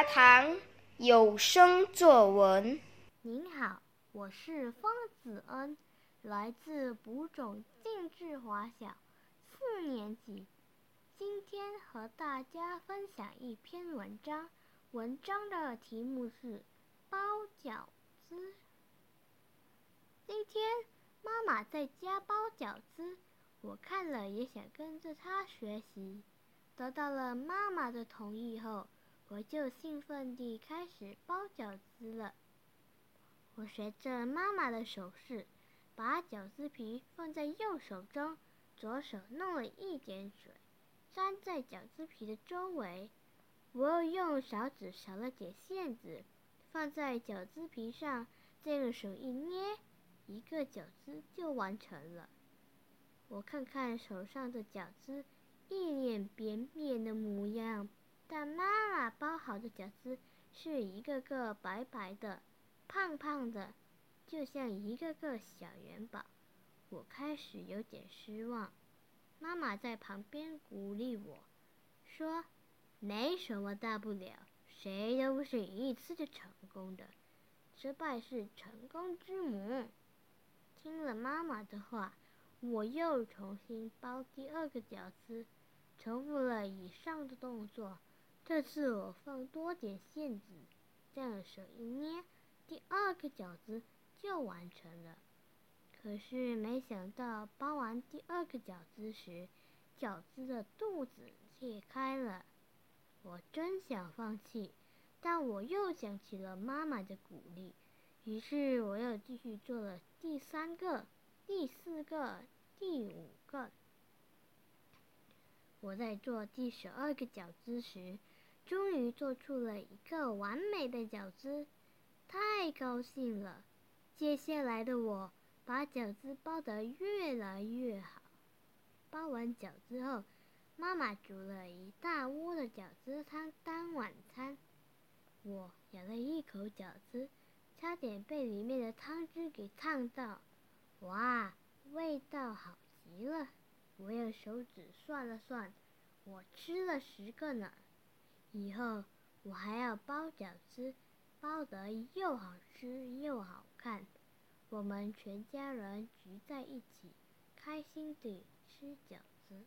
杂堂有声作文。您好，我是方子恩，来自卜种静智华小四年级。今天和大家分享一篇文章，文章的题目是包饺子。今天妈妈在家包饺子，我看了也想跟着她学习。得到了妈妈的同意后，我就兴奋地开始包饺子了。我学着妈妈的手势，把饺子皮放在右手中，左手弄了一点水，粘在饺子皮的周围。我又用勺子少了点馅子，放在饺子皮上，再用手一捏，一个饺子就完成了。我看看手上的饺子。一脸扁，好的饺子是一个个白白的、胖胖的，就像一个个小元宝。我开始有点失望。妈妈在旁边鼓励我说：“没什么大不了，谁都不是一次就成功的，失败是成功之母。”听了妈妈的话，我又重新包第二个饺子。重复了以上的动作，这次我放多点馅子，这样手一捏，第二个饺子就完成了。可是没想到包完第二个饺子时，饺子的肚子裂开了。我真想放弃，但我又想起了妈妈的鼓励，于是我又继续做了第三个、第四个、第五个。我在做第十二个饺子时，终于做出了一个完美的饺子，太高兴了！接下来的我把饺子包得越来越好。包完饺子后，妈妈煮了一大锅的饺子汤当晚餐。我咬了一口饺子，差点被里面的汤汁给烫到。哇，味道好极了！我用手指算了算，我吃了十个呢。以后我还要包饺子，包得又好吃又好看。我们全家人聚在一起，开心地吃饺子。